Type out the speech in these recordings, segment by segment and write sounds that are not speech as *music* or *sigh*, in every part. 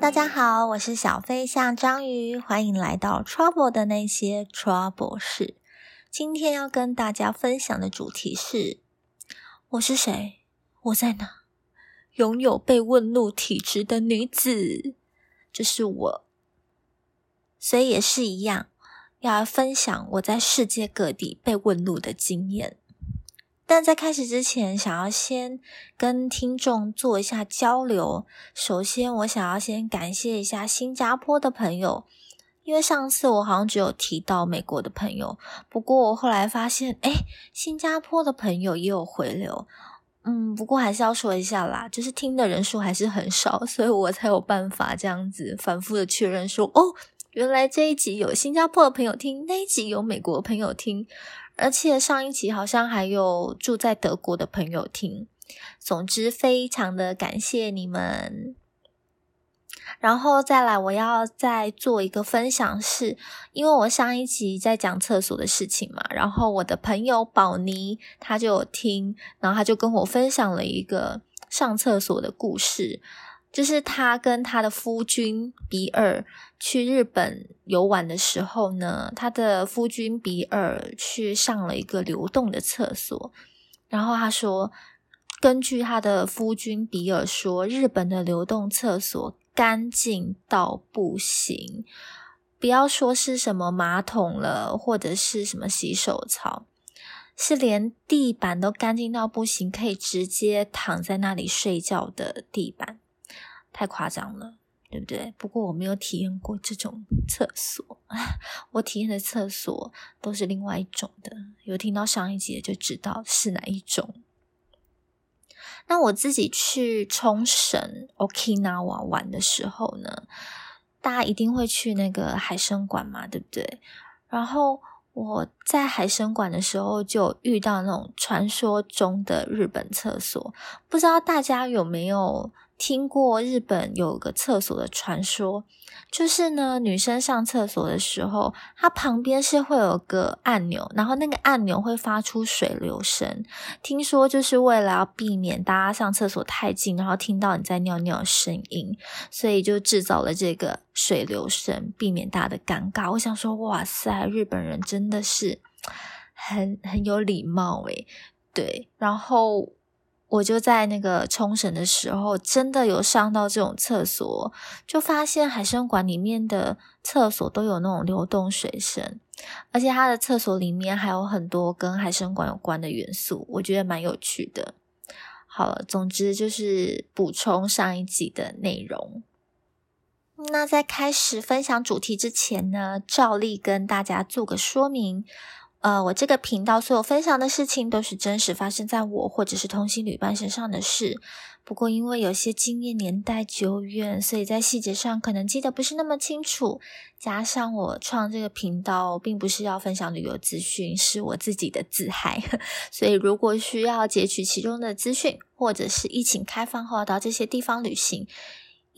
大家好，我是小飞象章鱼，欢迎来到 Trouble 的那些 Trouble 事。今天要跟大家分享的主题是：我是谁？我在哪？拥有被问路体质的女子，就是我。所以也是一样，要来分享我在世界各地被问路的经验。但在开始之前，想要先跟听众做一下交流。首先，我想要先感谢一下新加坡的朋友，因为上次我好像只有提到美国的朋友，不过我后来发现，哎，新加坡的朋友也有回流。嗯，不过还是要说一下啦，就是听的人数还是很少，所以我才有办法这样子反复的确认说，哦，原来这一集有新加坡的朋友听，那一集有美国的朋友听。而且上一集好像还有住在德国的朋友听，总之非常的感谢你们。然后再来，我要再做一个分享，是因为我上一集在讲厕所的事情嘛，然后我的朋友宝妮她就有听，然后她就跟我分享了一个上厕所的故事。就是她跟她的夫君比尔去日本游玩的时候呢，他的夫君比尔去上了一个流动的厕所，然后他说，根据他的夫君比尔说，日本的流动厕所干净到不行，不要说是什么马桶了，或者是什么洗手槽，是连地板都干净到不行，可以直接躺在那里睡觉的地板。太夸张了，对不对？不过我没有体验过这种厕所，*laughs* 我体验的厕所都是另外一种的。有听到上一集就知道是哪一种。那我自己去冲绳 Okinawa 玩的时候呢，大家一定会去那个海参馆嘛，对不对？然后我在海参馆的时候就遇到那种传说中的日本厕所，不知道大家有没有？听过日本有个厕所的传说，就是呢，女生上厕所的时候，它旁边是会有个按钮，然后那个按钮会发出水流声。听说就是为了要避免大家上厕所太近，然后听到你在尿尿的声音，所以就制造了这个水流声，避免大家的尴尬。我想说，哇塞，日本人真的是很很有礼貌诶，对，然后。我就在那个冲绳的时候，真的有上到这种厕所，就发现海生馆里面的厕所都有那种流动水声，而且它的厕所里面还有很多跟海生馆有关的元素，我觉得蛮有趣的。好了，总之就是补充上一集的内容。那在开始分享主题之前呢，照例跟大家做个说明。呃，我这个频道所有分享的事情都是真实发生在我或者是同行旅伴身上的事。不过，因为有些经验年代久远，所以在细节上可能记得不是那么清楚。加上我创这个频道，并不是要分享旅游资讯，是我自己的自嗨。*laughs* 所以，如果需要截取其中的资讯，或者是疫情开放后到这些地方旅行。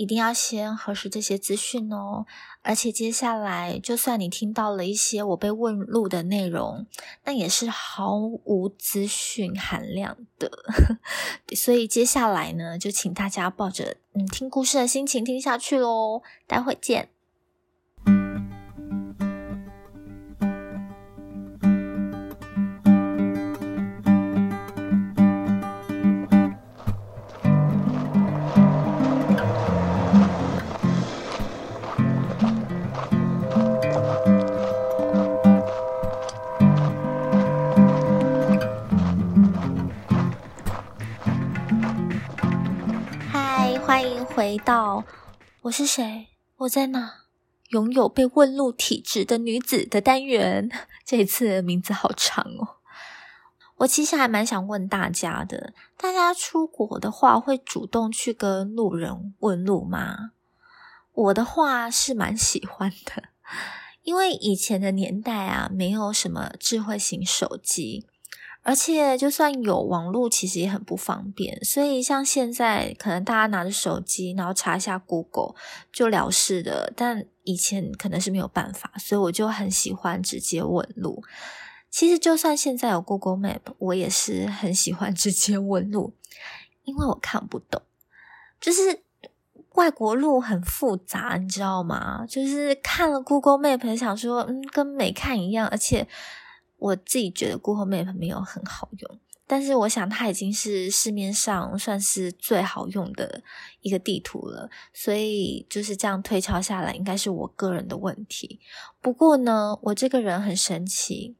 一定要先核实这些资讯哦，而且接下来，就算你听到了一些我被问路的内容，那也是毫无资讯含量的。*laughs* 所以接下来呢，就请大家抱着嗯听故事的心情听下去喽，待会见。回到我是谁？我在哪？拥有被问路体质的女子的单元，这次名字好长哦。我其实还蛮想问大家的：大家出国的话，会主动去跟路人问路吗？我的话是蛮喜欢的，因为以前的年代啊，没有什么智慧型手机。而且，就算有网络，其实也很不方便。所以，像现在，可能大家拿着手机，然后查一下 Google 就了事的。但以前可能是没有办法，所以我就很喜欢直接问路。其实，就算现在有 Google Map，我也是很喜欢 *laughs* 直接问路，因为我看不懂。就是外国路很复杂，你知道吗？就是看了 Google Map，想说，嗯，跟没看一样。而且我自己觉得 Google Map 没有很好用，但是我想它已经是市面上算是最好用的一个地图了。所以就是这样推敲下来，应该是我个人的问题。不过呢，我这个人很神奇，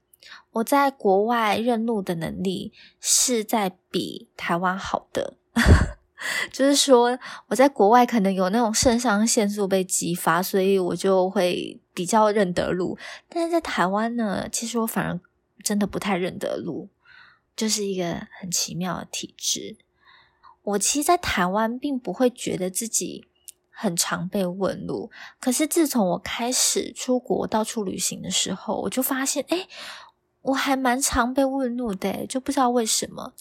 我在国外认路的能力是在比台湾好的。*laughs* 就是说，我在国外可能有那种肾上腺素被激发，所以我就会比较认得路。但是在台湾呢，其实我反而真的不太认得路，就是一个很奇妙的体质。我其实，在台湾并不会觉得自己很常被问路，可是自从我开始出国到处旅行的时候，我就发现，哎，我还蛮常被问路的，就不知道为什么。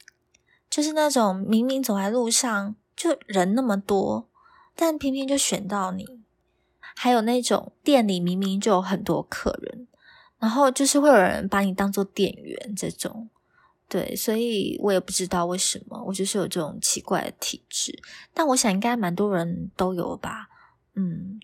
就是那种明明走在路上就人那么多，但偏偏就选到你；还有那种店里明明就有很多客人，然后就是会有人把你当做店员这种。对，所以我也不知道为什么，我就是有这种奇怪的体质。但我想应该蛮多人都有吧。嗯，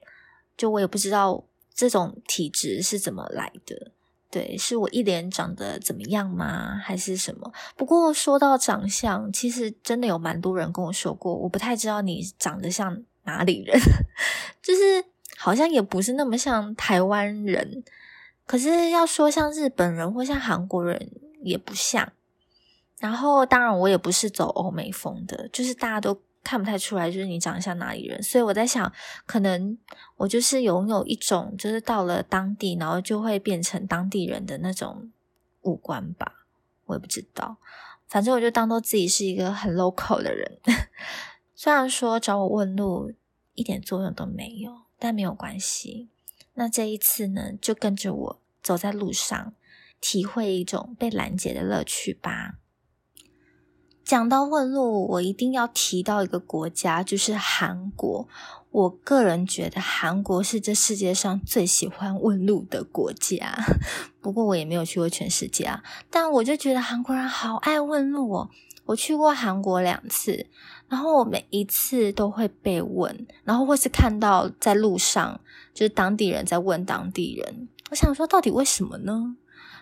就我也不知道这种体质是怎么来的。对，是我一脸长得怎么样吗？还是什么？不过说到长相，其实真的有蛮多人跟我说过，我不太知道你长得像哪里人，*laughs* 就是好像也不是那么像台湾人，可是要说像日本人或像韩国人也不像。然后当然我也不是走欧美风的，就是大家都。看不太出来，就是你长得像哪里人，所以我在想，可能我就是拥有一种，就是到了当地，然后就会变成当地人的那种五官吧，我也不知道，反正我就当做自己是一个很 local 的人。*laughs* 虽然说找我问路一点作用都没有，但没有关系。那这一次呢，就跟着我走在路上，体会一种被拦截的乐趣吧。讲到问路，我一定要提到一个国家，就是韩国。我个人觉得韩国是这世界上最喜欢问路的国家。*laughs* 不过我也没有去过全世界啊，但我就觉得韩国人好爱问路哦。我去过韩国两次，然后我每一次都会被问，然后或是看到在路上就是当地人在问当地人。我想说，到底为什么呢？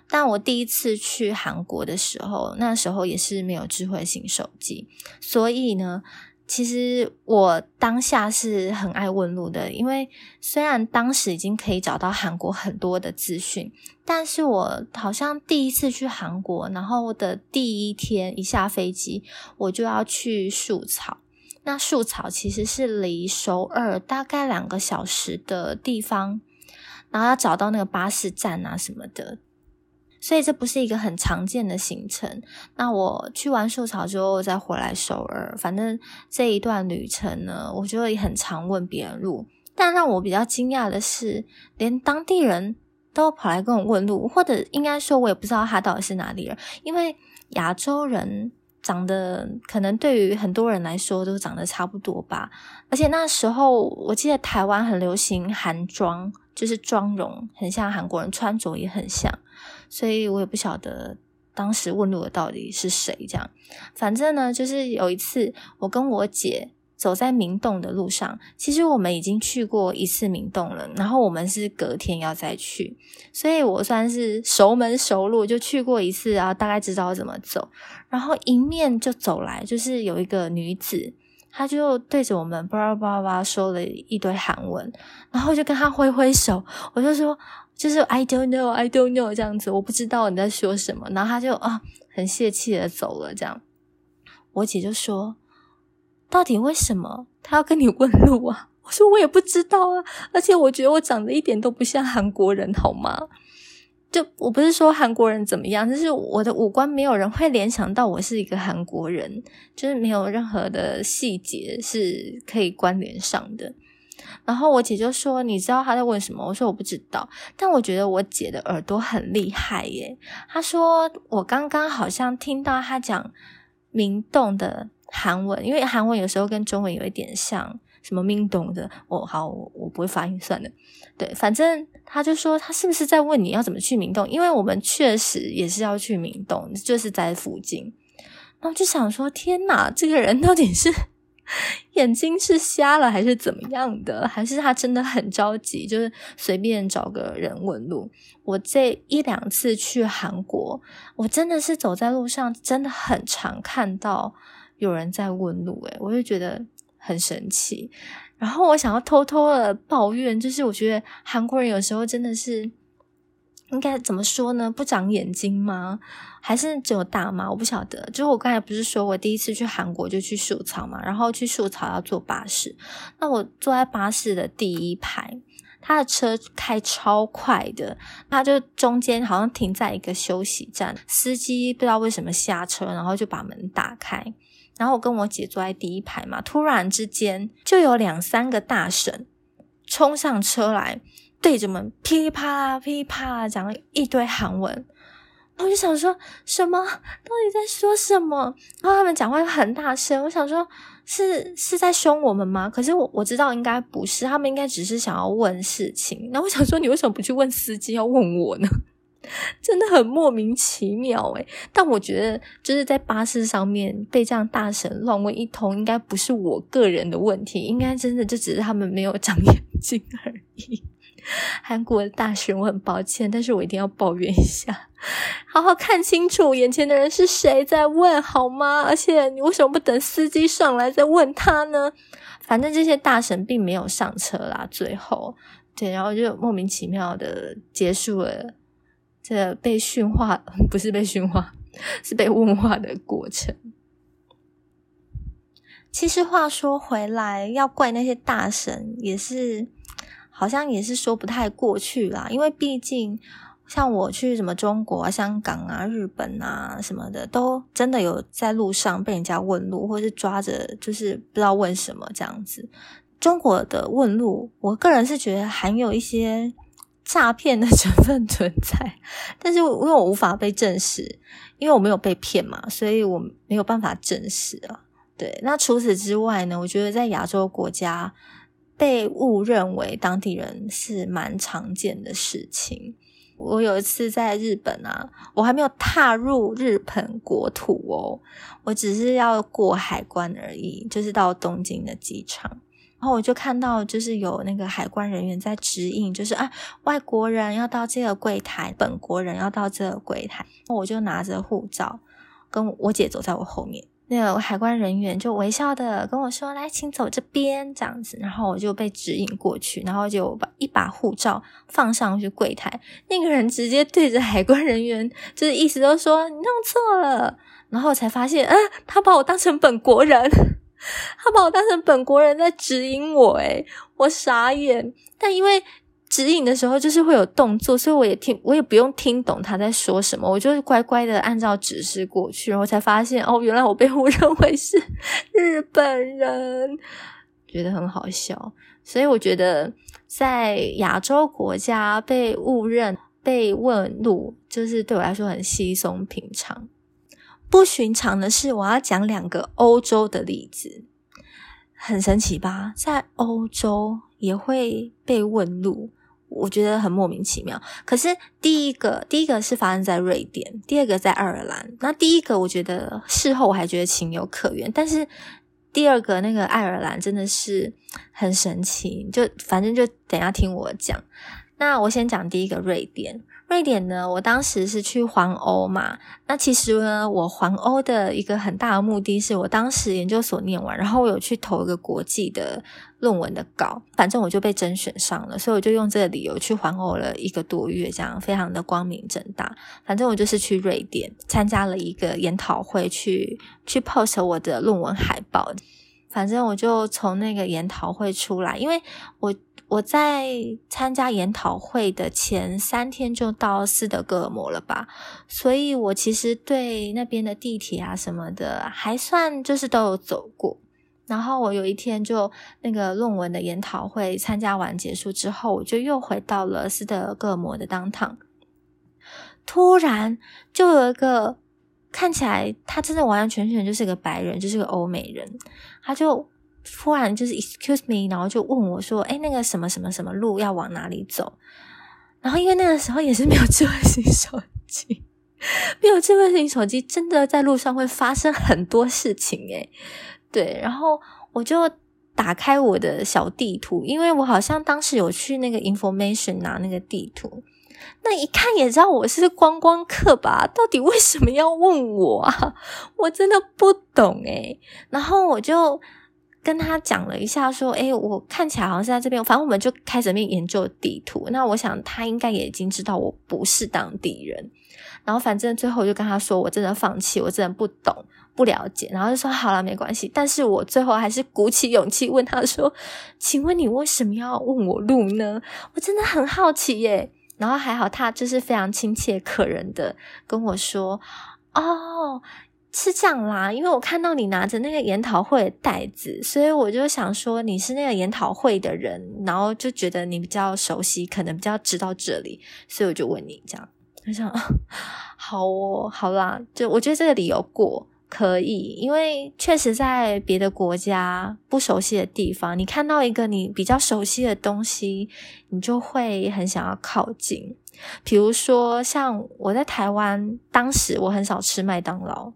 但我第一次去韩国的时候，那时候也是没有智慧型手机，所以呢，其实我当下是很爱问路的。因为虽然当时已经可以找到韩国很多的资讯，但是我好像第一次去韩国，然后的第一天一下飞机，我就要去树草。那树草其实是离首尔大概两个小时的地方，然后要找到那个巴士站啊什么的。所以这不是一个很常见的行程。那我去完树草之后再回来首尔，反正这一段旅程呢，我就也很常问别人路。但让我比较惊讶的是，连当地人都跑来跟我问路，或者应该说，我也不知道他到底是哪里人，因为亚洲人。长得可能对于很多人来说都长得差不多吧，而且那时候我记得台湾很流行韩妆，就是妆容很像韩国人，穿着也很像，所以我也不晓得当时问路的到底是谁。这样，反正呢，就是有一次我跟我姐。走在明洞的路上，其实我们已经去过一次明洞了，然后我们是隔天要再去，所以我算是熟门熟路，就去过一次，然后大概知道怎么走。然后迎面就走来，就是有一个女子，她就对着我们叭叭叭说了一堆韩文，然后就跟她挥挥手，我就说就是 I don't know, I don't know 这样子，我不知道你在说什么。然后她就啊很泄气的走了，这样，我姐就说。到底为什么他要跟你问路啊？我说我也不知道啊，而且我觉得我长得一点都不像韩国人，好吗？就我不是说韩国人怎么样，就是我的五官没有人会联想到我是一个韩国人，就是没有任何的细节是可以关联上的。然后我姐就说：“你知道他在问什么？”我说：“我不知道。”但我觉得我姐的耳朵很厉害耶。她说：“我刚刚好像听到他讲明洞的。”韩文，因为韩文有时候跟中文有一点像，什么明洞的，我好，我不会发音算了。对，反正他就说他是不是在问你要怎么去明洞？因为我们确实也是要去明洞，就是在附近。然后就想说，天哪，这个人到底是眼睛是瞎了还是怎么样的？还是他真的很着急，就是随便找个人问路？我这一两次去韩国，我真的是走在路上，真的很常看到有人在问路，诶我就觉得很神奇。然后我想要偷偷的抱怨，就是我觉得韩国人有时候真的是。应该怎么说呢？不长眼睛吗？还是只有大妈？我不晓得。就是我刚才不是说我第一次去韩国就去树草嘛，然后去树草要坐巴士。那我坐在巴士的第一排，他的车开超快的，他就中间好像停在一个休息站，司机不知道为什么下车，然后就把门打开，然后我跟我姐坐在第一排嘛，突然之间就有两三个大神冲上车来。对着门噼里啪啦、噼里啪啦讲了一堆韩文，我就想说什么？到底在说什么？然后他们讲话又很大声，我想说，是是在凶我们吗？可是我我知道应该不是，他们应该只是想要问事情。那我想说，你为什么不去问司机，要问我呢？*laughs* 真的很莫名其妙诶但我觉得就是在巴士上面被这样大神乱问一通，应该不是我个人的问题，应该真的就只是他们没有长 *laughs* 眼睛而已。韩国的大神，我很抱歉，但是我一定要抱怨一下，好好看清楚眼前的人是谁在问好吗？而且你为什么不等司机上来再问他呢？反正这些大神并没有上车啦，最后对，然后就莫名其妙的结束了这被驯化，不是被驯化，是被问话的过程。其实话说回来，要怪那些大神也是。好像也是说不太过去啦，因为毕竟像我去什么中国啊、香港啊、日本啊什么的，都真的有在路上被人家问路，或是抓着，就是不知道问什么这样子。中国的问路，我个人是觉得含有一些诈骗的成分存在，但是因为我无法被证实，因为我没有被骗嘛，所以我没有办法证实啊。对，那除此之外呢，我觉得在亚洲国家。被误认为当地人是蛮常见的事情。我有一次在日本啊，我还没有踏入日本国土哦，我只是要过海关而已，就是到东京的机场，然后我就看到就是有那个海关人员在指引，就是啊，外国人要到这个柜台，本国人要到这个柜台，我就拿着护照，跟我姐走在我后面。那个海关人员就微笑的跟我说：“来，请走这边，这样子。”然后我就被指引过去，然后就把一把护照放上去柜台。那个人直接对着海关人员，就是意思都说你弄错了。然后我才发现，嗯，他把我当成本国人，他把我当成本国人在指引我，诶我傻眼。但因为。指引的时候就是会有动作，所以我也听，我也不用听懂他在说什么，我就是乖乖的按照指示过去，然后才发现哦，原来我被误认为是日本人，觉得很好笑。所以我觉得在亚洲国家被误认、被问路，就是对我来说很稀松平常。不寻常的是，我要讲两个欧洲的例子，很神奇吧？在欧洲也会被问路。我觉得很莫名其妙。可是第一个，第一个是发生在瑞典，第二个在爱尔兰。那第一个，我觉得事后我还觉得情有可原，但是第二个那个爱尔兰真的是很神奇。就反正就等下听我讲。那我先讲第一个瑞典。瑞典呢，我当时是去环欧嘛。那其实呢，我环欧的一个很大的目的是我当时研究所念完，然后我有去投一个国际的论文的稿，反正我就被甄选上了，所以我就用这个理由去环欧了一个多月，这样非常的光明正大。反正我就是去瑞典参加了一个研讨会，去去 post 我的论文海报。反正我就从那个研讨会出来，因为我。我在参加研讨会的前三天就到斯德哥尔摩了吧，所以我其实对那边的地铁啊什么的还算就是都有走过。然后我有一天就那个论文的研讨会参加完结束之后，我就又回到了斯德哥尔摩的当趟。突然就有一个看起来他真的完完全全就是个白人，就是个欧美人，他就。突然就是 excuse me，然后就问我说：“哎，那个什么什么什么路要往哪里走？”然后因为那个时候也是没有智慧型手机，*laughs* 没有智慧型手机，真的在路上会发生很多事情诶对，然后我就打开我的小地图，因为我好像当时有去那个 information 拿那个地图，那一看也知道我是观光客吧？到底为什么要问我啊？我真的不懂诶然后我就。跟他讲了一下，说：“哎，我看起来好像是在这边。反正我们就开始面研究地图。那我想他应该也已经知道我不是当地人。然后反正最后就跟他说，我真的放弃，我真的不懂，不了解。然后就说好了，没关系。但是我最后还是鼓起勇气问他说：，请问你为什么要问我路呢？我真的很好奇耶。然后还好他就是非常亲切可人的跟我说：，哦。”是这样啦，因为我看到你拿着那个研讨会的袋子，所以我就想说你是那个研讨会的人，然后就觉得你比较熟悉，可能比较知道这里，所以我就问你这样。*laughs* 我想，*laughs* 好哦，好啦，就我觉得这个理由过可以，因为确实在别的国家不熟悉的地方，你看到一个你比较熟悉的东西，你就会很想要靠近。比如说，像我在台湾，当时我很少吃麦当劳。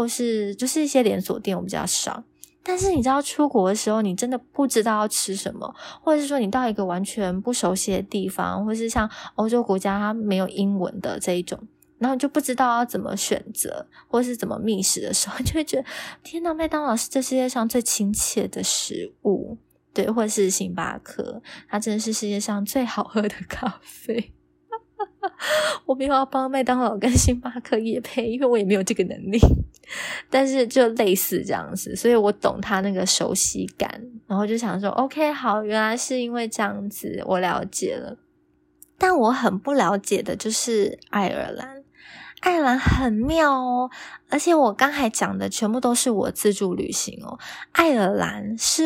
或是就是一些连锁店，我比较少。但是你知道，出国的时候，你真的不知道要吃什么，或者是说你到一个完全不熟悉的地方，或是像欧洲国家，它没有英文的这一种，然后就不知道要怎么选择，或是怎么觅食的时候，*laughs* 就会觉得天呐，麦当劳是这世界上最亲切的食物，对，或者是星巴克，它真的是世界上最好喝的咖啡。*laughs* 我没有要帮麦当劳跟星巴克也配，因为我也没有这个能力。但是就类似这样子，所以我懂他那个熟悉感，然后就想说，OK，好，原来是因为这样子，我了解了。但我很不了解的就是爱尔兰，爱尔兰很妙哦，而且我刚才讲的全部都是我自助旅行哦，爱尔兰是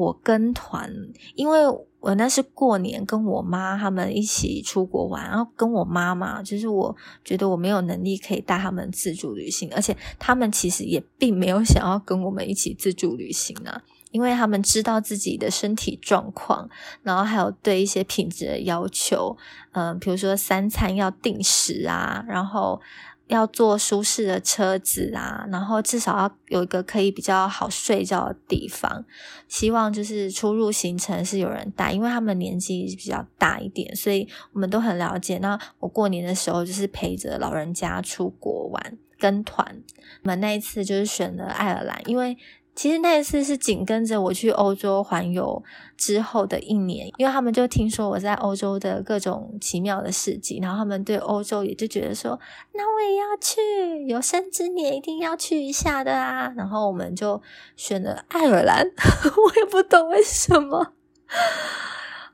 我跟团，因为。我那是过年跟我妈他们一起出国玩，然后跟我妈妈，就是我觉得我没有能力可以带他们自助旅行，而且他们其实也并没有想要跟我们一起自助旅行啊，因为他们知道自己的身体状况，然后还有对一些品质的要求，嗯，比如说三餐要定时啊，然后。要坐舒适的车子啊，然后至少要有一个可以比较好睡觉的地方。希望就是出入行程是有人带，因为他们年纪比较大一点，所以我们都很了解。那我过年的时候就是陪着老人家出国玩，跟团。我们那一次就是选了爱尔兰，因为。其实那一次是紧跟着我去欧洲环游之后的一年，因为他们就听说我在欧洲的各种奇妙的事迹，然后他们对欧洲也就觉得说，那我也要去，有生之年一定要去一下的啊。然后我们就选了爱尔兰，*laughs* 我也不懂为什么。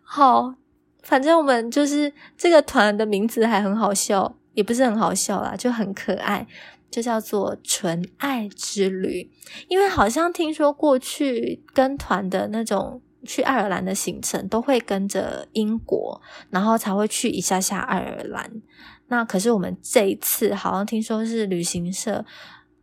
好，反正我们就是这个团的名字还很好笑，也不是很好笑啦，就很可爱。就叫做纯爱之旅，因为好像听说过去跟团的那种去爱尔兰的行程，都会跟着英国，然后才会去一下下爱尔兰。那可是我们这一次好像听说是旅行社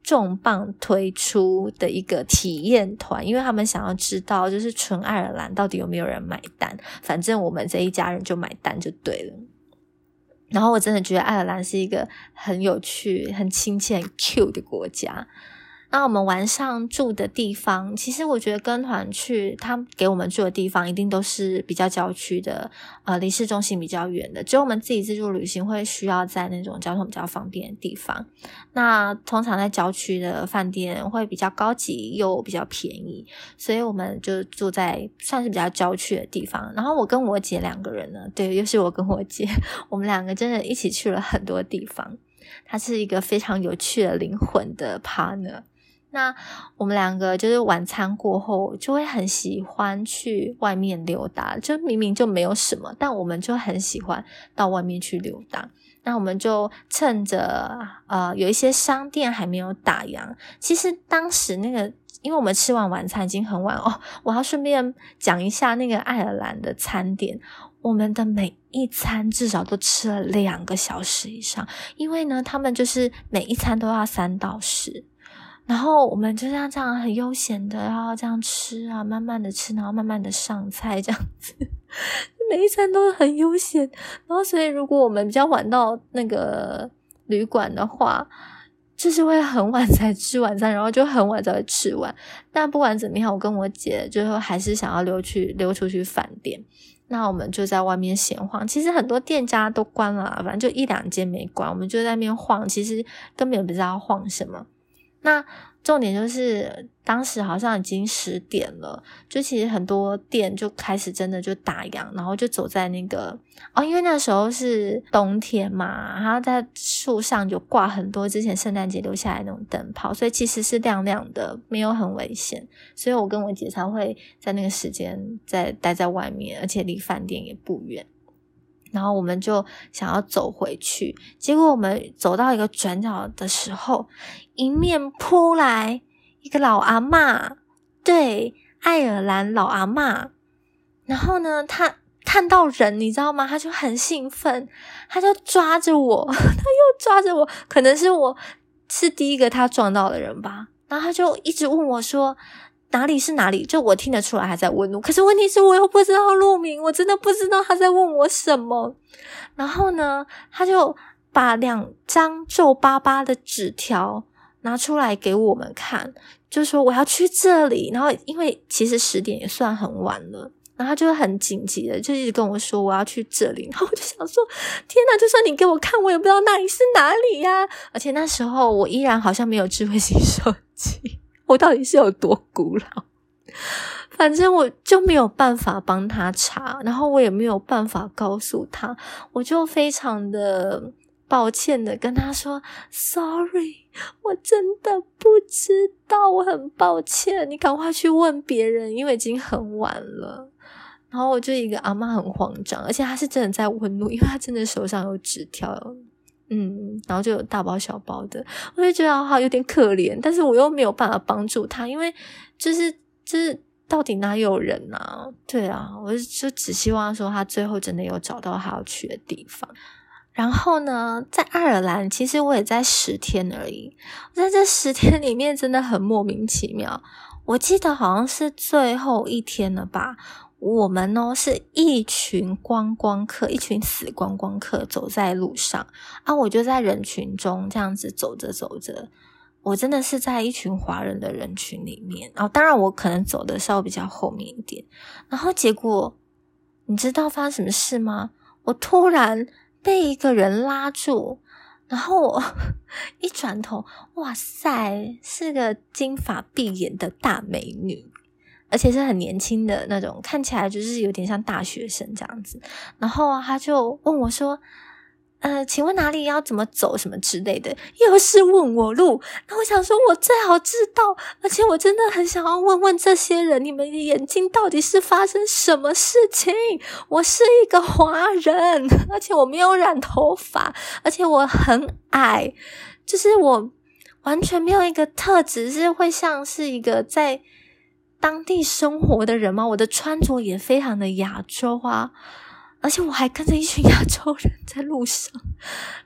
重磅推出的一个体验团，因为他们想要知道就是纯爱尔兰到底有没有人买单，反正我们这一家人就买单就对了。然后我真的觉得爱尔兰是一个很有趣、很亲切、很 Q 的国家。那我们晚上住的地方，其实我觉得跟团去，他给我们住的地方一定都是比较郊区的，呃，离市中心比较远的。只有我们自己自助旅行会需要在那种交通比较方便的地方。那通常在郊区的饭店会比较高级又比较便宜，所以我们就住在算是比较郊区的地方。然后我跟我姐两个人呢，对，又是我跟我姐，我们两个真的一起去了很多地方。他是一个非常有趣的灵魂的 partner。那我们两个就是晚餐过后就会很喜欢去外面溜达，就明明就没有什么，但我们就很喜欢到外面去溜达。那我们就趁着呃有一些商店还没有打烊，其实当时那个，因为我们吃完晚餐已经很晚哦，我要顺便讲一下那个爱尔兰的餐点，我们的每一餐至少都吃了两个小时以上，因为呢，他们就是每一餐都要三到十。然后我们就像这样很悠闲的，然后这样吃啊，慢慢的吃，然后慢慢的上菜，这样子，*laughs* 每一餐都很悠闲。然后，所以如果我们比较晚到那个旅馆的话，就是会很晚才吃晚餐，然后就很晚才会吃完。但不管怎么样，我跟我姐最后还是想要溜去溜出去饭店。那我们就在外面闲晃，其实很多店家都关了，反正就一两间没关，我们就在那边晃，其实根本不知道晃什么。那重点就是当时好像已经十点了，就其实很多店就开始真的就打烊，然后就走在那个哦，因为那时候是冬天嘛，然后在树上就挂很多之前圣诞节留下来那种灯泡，所以其实是亮亮的，没有很危险。所以我跟我姐才会在那个时间在待在外面，而且离饭店也不远。然后我们就想要走回去，结果我们走到一个转角的时候，迎面扑来一个老阿嬷，对，爱尔兰老阿嬷。然后呢，他看到人，你知道吗？他就很兴奋，他就抓着我，*laughs* 他又抓着我，可能是我是第一个他撞到的人吧。然后他就一直问我说。哪里是哪里？就我听得出来他在问路，可是问题是我又不知道路名，我真的不知道他在问我什么。然后呢，他就把两张皱巴巴的纸条拿出来给我们看，就说我要去这里。然后因为其实十点也算很晚了，然后他就很紧急的就一直跟我说我要去这里。然后我就想说，天哪！就算你给我看，我也不知道那里是哪里呀。而且那时候我依然好像没有智慧型手机。我到底是有多古老？反正我就没有办法帮他查，然后我也没有办法告诉他，我就非常的抱歉的跟他说：“Sorry，我真的不知道，我很抱歉，你赶快去问别人，因为已经很晚了。”然后我就一个阿妈很慌张，而且他是真的在问路，因为他真的手上有纸条。嗯，然后就有大包小包的，我就觉得好有点可怜，但是我又没有办法帮助他，因为就是就是到底哪有人啊？对啊，我就只希望说他最后真的有找到他要去的地方。然后呢，在爱尔兰，其实我也在十天而已，在这十天里面真的很莫名其妙。我记得好像是最后一天了吧。我们呢是一群观光客，一群死观光客走在路上啊！我就在人群中这样子走着走着，我真的是在一群华人的人群里面。然后，当然我可能走的稍微比较后面一点。然后结果，你知道发生什么事吗？我突然被一个人拉住，然后我 *laughs* 一转头，哇塞，是个金发碧眼的大美女。而且是很年轻的那种，看起来就是有点像大学生这样子。然后他就问我说：“呃，请问哪里要怎么走什么之类的？”又是问我路。那我想说，我最好知道，而且我真的很想要问问这些人，你们的眼睛到底是发生什么事情？我是一个华人，而且我没有染头发，而且我很矮，就是我完全没有一个特质是会像是一个在。当地生活的人吗？我的穿着也非常的亚洲啊。而且我还跟着一群亚洲人在路上，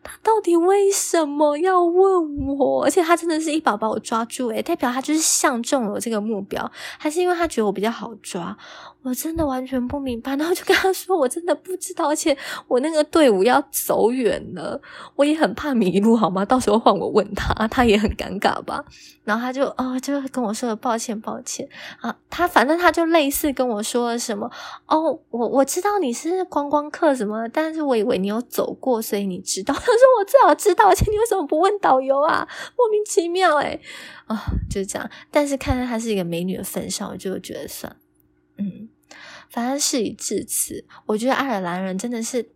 他到底为什么要问我？而且他真的是一把把我抓住，诶代表他就是相中了这个目标，还是因为他觉得我比较好抓？我真的完全不明白。然后就跟他说，我真的不知道，而且我那个队伍要走远了，我也很怕迷路，好吗？到时候换我问他，他也很尴尬吧？然后他就哦，就跟我说了抱歉，抱歉啊。他反正他就类似跟我说了什么哦，我我知道你是。观光客什么？但是我以为你有走过，所以你知道。*laughs* 他说我最好知道，而且你为什么不问导游啊？莫名其妙哎啊，就是这样。但是看在她是一个美女的份上，我就觉得算嗯，反正事已至此，我觉得爱尔兰人真的是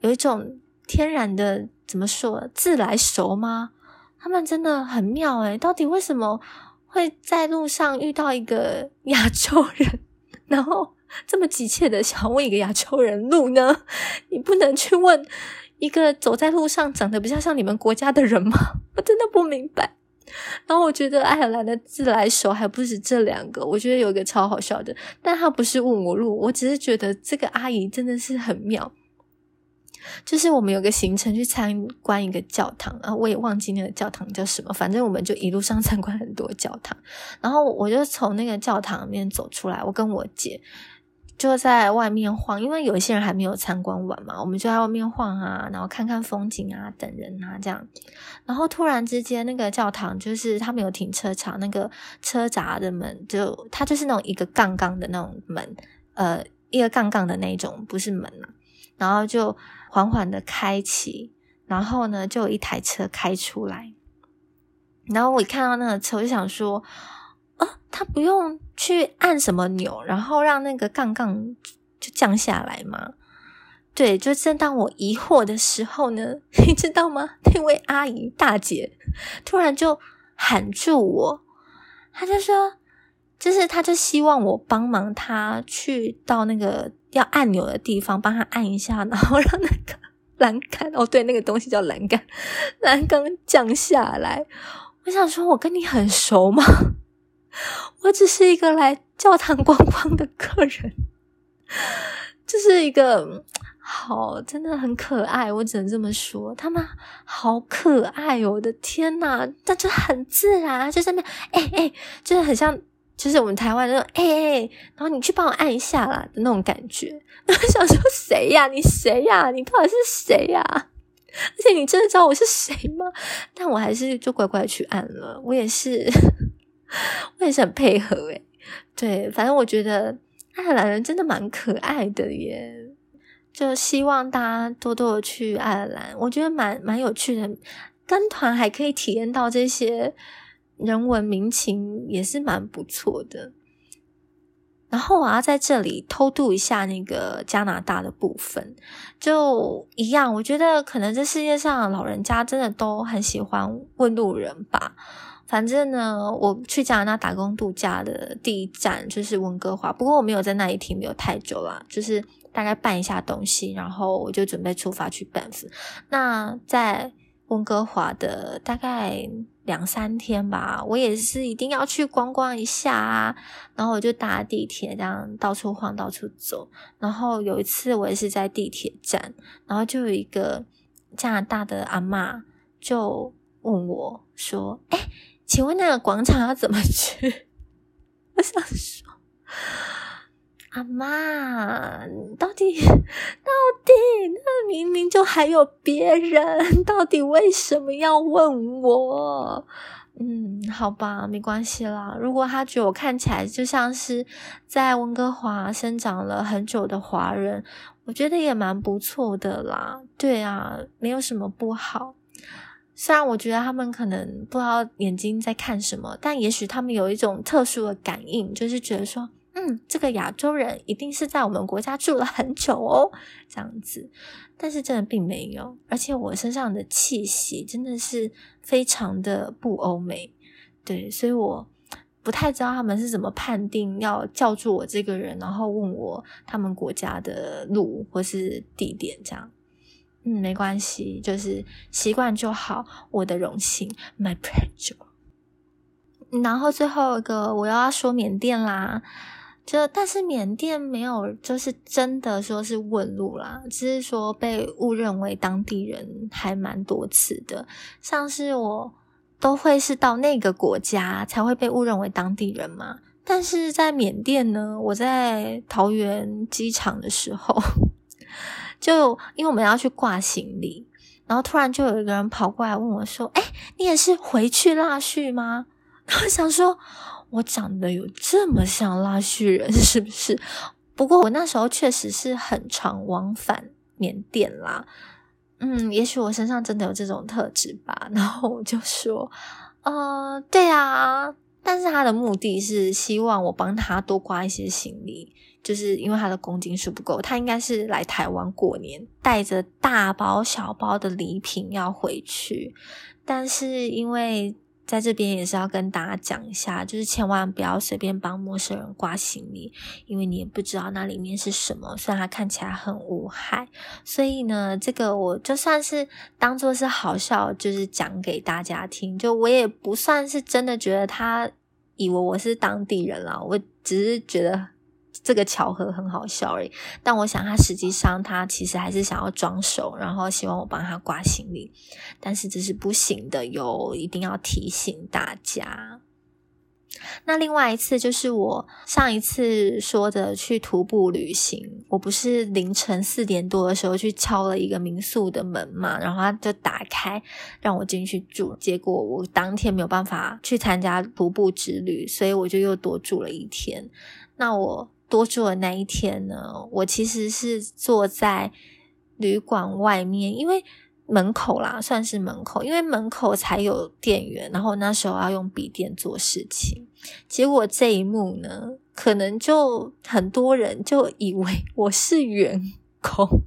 有一种天然的怎么说自来熟吗？他们真的很妙哎，到底为什么会在路上遇到一个 *laughs* 亚洲人，然后？这么急切的想问一个亚洲人路呢？*laughs* 你不能去问一个走在路上长得比较像你们国家的人吗？*laughs* 我真的不明白。然后我觉得爱尔兰的自来熟还不止这两个，我觉得有一个超好笑的，但他不是问我路，我只是觉得这个阿姨真的是很妙。就是我们有个行程去参观一个教堂啊，我也忘记那个教堂叫什么，反正我们就一路上参观很多教堂。然后我就从那个教堂里面走出来，我跟我姐。就在外面晃，因为有一些人还没有参观完嘛，我们就在外面晃啊，然后看看风景啊，等人啊这样。然后突然之间，那个教堂就是他们有停车场，那个车闸的门就它就是那种一个杠杠的那种门，呃，一个杠杠的那种，不是门啊。然后就缓缓的开启，然后呢，就有一台车开出来。然后我一看到那个车，我就想说。他不用去按什么钮，然后让那个杠杠就降下来吗？对，就正当我疑惑的时候呢，*laughs* 你知道吗？那位阿姨大姐突然就喊住我，她就说，就是她就希望我帮忙她去到那个要按钮的地方，帮她按一下，然后让那个 *laughs* 栏杆哦，对，那个东西叫栏杆，*laughs* 栏杆降下来。我想说，我跟你很熟吗？*laughs* 我只是一个来教堂观光的客人，这是一个好，真的很可爱，我只能这么说。他们好可爱哦！我的天呐，但就很自然，就上面哎哎，就是很像，就是我们台湾那种哎哎，然后你去帮我按一下啦的那种感觉。*laughs* 我想说，谁呀？你谁呀？你到底是谁呀？*laughs* 而且你真的知道我是谁吗？但我还是就乖乖去按了，我也是。*laughs* 我也是很配合诶，对，反正我觉得爱尔兰人真的蛮可爱的耶，就希望大家多多去爱尔兰，我觉得蛮蛮有趣的，跟团还可以体验到这些人文民情，也是蛮不错的。然后我要在这里偷渡一下那个加拿大的部分，就一样，我觉得可能这世界上老人家真的都很喜欢问路人吧。反正呢，我去加拿大打工度假的第一站就是温哥华，不过我没有在那里停留太久啦，就是大概办一下东西，然后我就准备出发去 Banff。那在温哥华的大概两三天吧，我也是一定要去观光一下啊，然后我就搭地铁这样到处晃到处走。然后有一次我也是在地铁站，然后就有一个加拿大的阿妈就问我说：“哎。”请问那个广场要怎么去？我想说，阿妈，到底 *laughs* 到底，那明明就还有别人，到底为什么要问我？嗯，好吧，没关系啦。如果他觉得我看起来就像是在温哥华生长了很久的华人，我觉得也蛮不错的啦。对啊，没有什么不好。虽然我觉得他们可能不知道眼睛在看什么，但也许他们有一种特殊的感应，就是觉得说，嗯，这个亚洲人一定是在我们国家住了很久哦，这样子。但是真的并没有，而且我身上的气息真的是非常的不欧美，对，所以我不太知道他们是怎么判定要叫住我这个人，然后问我他们国家的路或是地点这样。嗯，没关系，就是习惯就好，我的荣幸，my pleasure。然后最后一个我又要说缅甸啦，就但是缅甸没有，就是真的说是问路啦，只是说被误认为当地人还蛮多次的，像是我都会是到那个国家才会被误认为当地人嘛，但是在缅甸呢，我在桃园机场的时候。就因为我们要去挂行李，然后突然就有一个人跑过来问我说：“哎，你也是回去腊戌吗？” *laughs* 我想说，我长得有这么像腊戌人 *laughs* 是不是？不过我那时候确实是很常往返缅甸啦，嗯，也许我身上真的有这种特质吧。*laughs* 然后我就说：“呃，对啊。”但是他的目的是希望我帮他多挂一些行李。就是因为他的公斤数不够，他应该是来台湾过年，带着大包小包的礼品要回去。但是因为在这边也是要跟大家讲一下，就是千万不要随便帮陌生人挂行李，因为你也不知道那里面是什么。虽然它看起来很无害，所以呢，这个我就算是当做是好笑，就是讲给大家听。就我也不算是真的觉得他以为我是当地人了，我只是觉得。这个巧合很好笑而已，但我想他实际上他其实还是想要装熟，然后希望我帮他挂行李，但是这是不行的哟，一定要提醒大家。那另外一次就是我上一次说的去徒步旅行，我不是凌晨四点多的时候去敲了一个民宿的门嘛，然后他就打开让我进去住，结果我当天没有办法去参加徒步之旅，所以我就又多住了一天。那我多住的那一天呢，我其实是坐在旅馆外面，因为。门口啦，算是门口，因为门口才有电源。然后那时候要用笔电做事情，结果这一幕呢，可能就很多人就以为我是员工，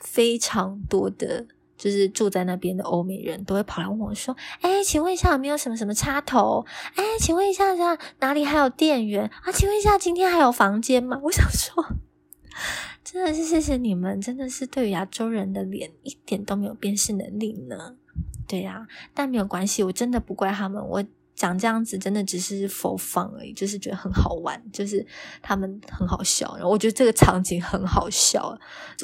非常多的就是住在那边的欧美人都会跑来问我说：“哎，请问一下有没有什么什么插头？哎，请问一下下哪里还有电源啊？请问一下今天还有房间吗？”我想说。*laughs* 真的是谢谢你们，真的是对于亚洲人的脸一点都没有辨识能力呢。对呀，但没有关系，我真的不怪他们。我。讲这样子真的只是佛放而已，就是觉得很好玩，就是他们很好笑，然后我觉得这个场景很好笑。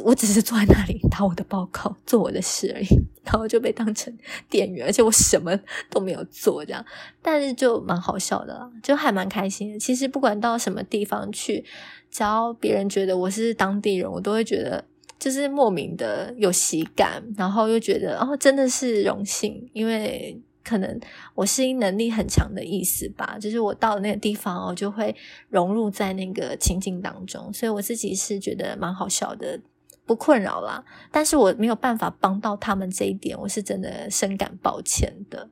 我只是坐在那里打我的报告，做我的事而已，然后就被当成店员，而且我什么都没有做，这样，但是就蛮好笑的，就还蛮开心。其实不管到什么地方去，只要别人觉得我是当地人，我都会觉得就是莫名的有喜感，然后又觉得哦，真的是荣幸，因为。可能我适应能力很强的意思吧，就是我到了那个地方，我就会融入在那个情境当中，所以我自己是觉得蛮好笑的，不困扰啦。但是我没有办法帮到他们这一点，我是真的深感抱歉的。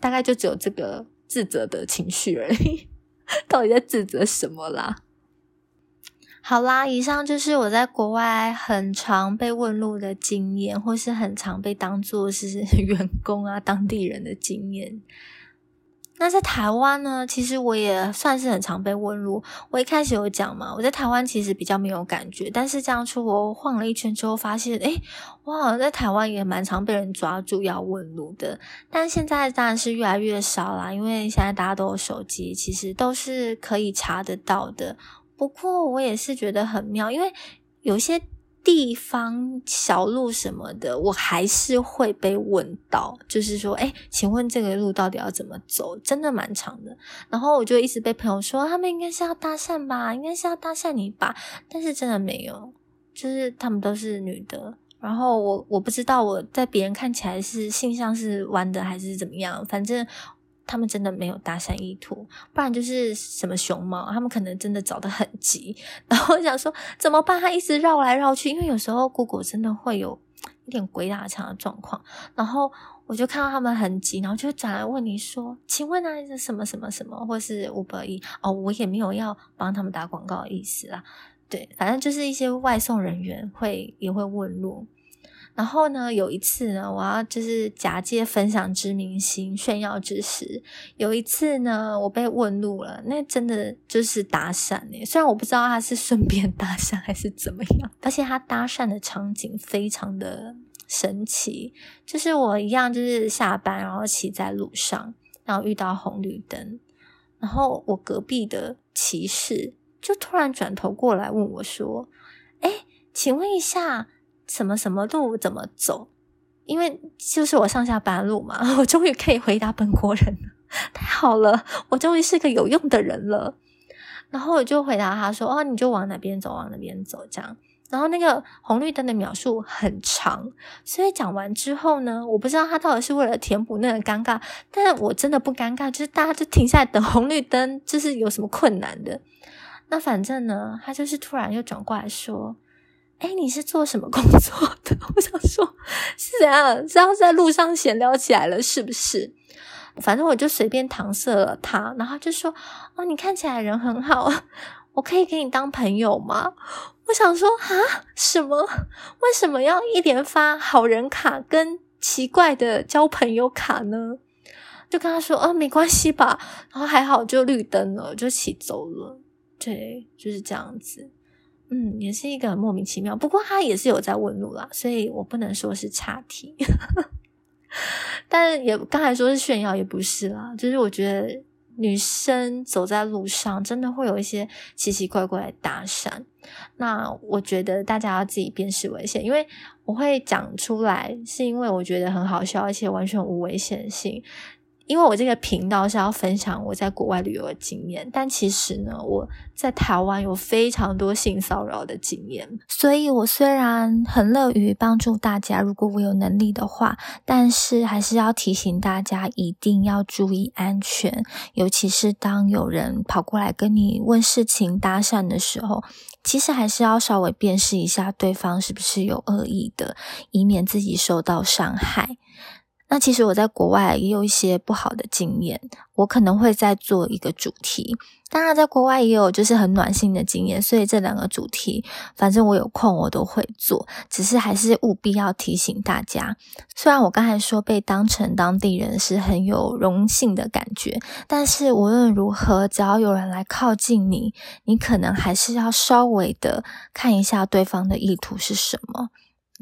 大概就只有这个自责的情绪而已，*laughs* 到底在自责什么啦？好啦，以上就是我在国外很常被问路的经验，或是很常被当做是 *laughs* 员工啊、当地人的经验。那在台湾呢，其实我也算是很常被问路。我一开始有讲嘛，我在台湾其实比较没有感觉，但是这样出国晃了一圈之后，发现诶，我好像在台湾也蛮常被人抓住要问路的。但现在当然是越来越少啦，因为现在大家都有手机，其实都是可以查得到的。不过我也是觉得很妙，因为有些地方小路什么的，我还是会被问到，就是说，哎，请问这个路到底要怎么走？真的蛮长的。然后我就一直被朋友说，他们应该是要搭讪吧，应该是要搭讪你吧，但是真的没有，就是他们都是女的。然后我我不知道我在别人看起来是性向是弯的还是怎么样，反正。他们真的没有搭讪意图，不然就是什么熊猫，他们可能真的找的很急。然后我想说怎么办？他一直绕来绕去，因为有时候狗狗真的会有一点鬼打墙的状况。然后我就看到他们很急，然后就转来问你说：“请问啊，是什么什么什么，或是五百亿？”哦，我也没有要帮他们打广告的意思啦。对，反正就是一些外送人员会也会问路。然后呢，有一次呢，我要就是假借分享知名心炫耀之时，有一次呢，我被问路了，那真的就是搭讪诶，虽然我不知道他是顺便搭讪还是怎么样，而且他搭讪的场景非常的神奇，就是我一样就是下班然后骑在路上，然后遇到红绿灯，然后我隔壁的骑士就突然转头过来问我说：“哎，请问一下。”什么什么路怎么走？因为就是我上下班路嘛，*laughs* 我终于可以回答本国人了，太好了，我终于是个有用的人了。然后我就回答他说：“哦，你就往哪边走，往哪边走。”这样，然后那个红绿灯的描述很长，所以讲完之后呢，我不知道他到底是为了填补那个尴尬，但我真的不尴尬，就是大家就停下来等红绿灯，就是有什么困难的。那反正呢，他就是突然又转过来说。哎，你是做什么工作的？*laughs* 我想说，是怎样？是要在路上闲聊起来了，是不是？反正我就随便搪塞了他，然后就说：“哦，你看起来人很好，我可以给你当朋友吗？”我想说啊，什么？为什么要一连发好人卡跟奇怪的交朋友卡呢？就跟他说：“哦，没关系吧。”然后还好，就绿灯了，就骑走了。对，就是这样子。嗯，也是一个莫名其妙，不过他也是有在问路啦，所以我不能说是岔题，但也刚才说是炫耀也不是啦，就是我觉得女生走在路上真的会有一些奇奇怪怪的搭讪，那我觉得大家要自己辨识危险，因为我会讲出来，是因为我觉得很好笑，而且完全无危险性。因为我这个频道是要分享我在国外旅游的经验，但其实呢，我在台湾有非常多性骚扰的经验，所以我虽然很乐于帮助大家，如果我有能力的话，但是还是要提醒大家一定要注意安全，尤其是当有人跑过来跟你问事情、搭讪的时候，其实还是要稍微辨识一下对方是不是有恶意的，以免自己受到伤害。那其实我在国外也有一些不好的经验，我可能会再做一个主题。当然，在国外也有就是很暖心的经验，所以这两个主题，反正我有空我都会做。只是还是务必要提醒大家，虽然我刚才说被当成当地人是很有荣幸的感觉，但是无论如何，只要有人来靠近你，你可能还是要稍微的看一下对方的意图是什么，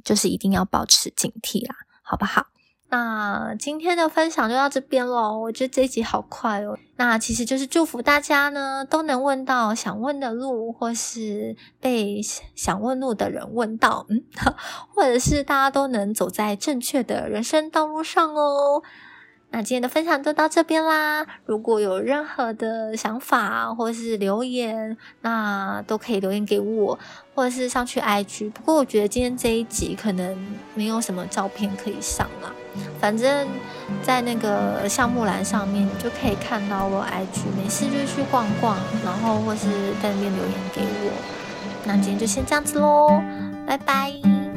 就是一定要保持警惕啦，好不好？那今天的分享就到这边喽。我觉得这一集好快哦。那其实就是祝福大家呢都能问到想问的路，或是被想问路的人问到，嗯，*laughs* 或者是大家都能走在正确的人生道路上哦。那今天的分享就到这边啦。如果有任何的想法或是留言，那都可以留言给我，或者是上去 IG。不过我觉得今天这一集可能没有什么照片可以上啦。反正，在那个项目栏上面，你就可以看到我 IG。没事就去逛逛，然后或是在那边留言给我。那今天就先这样子喽，拜拜。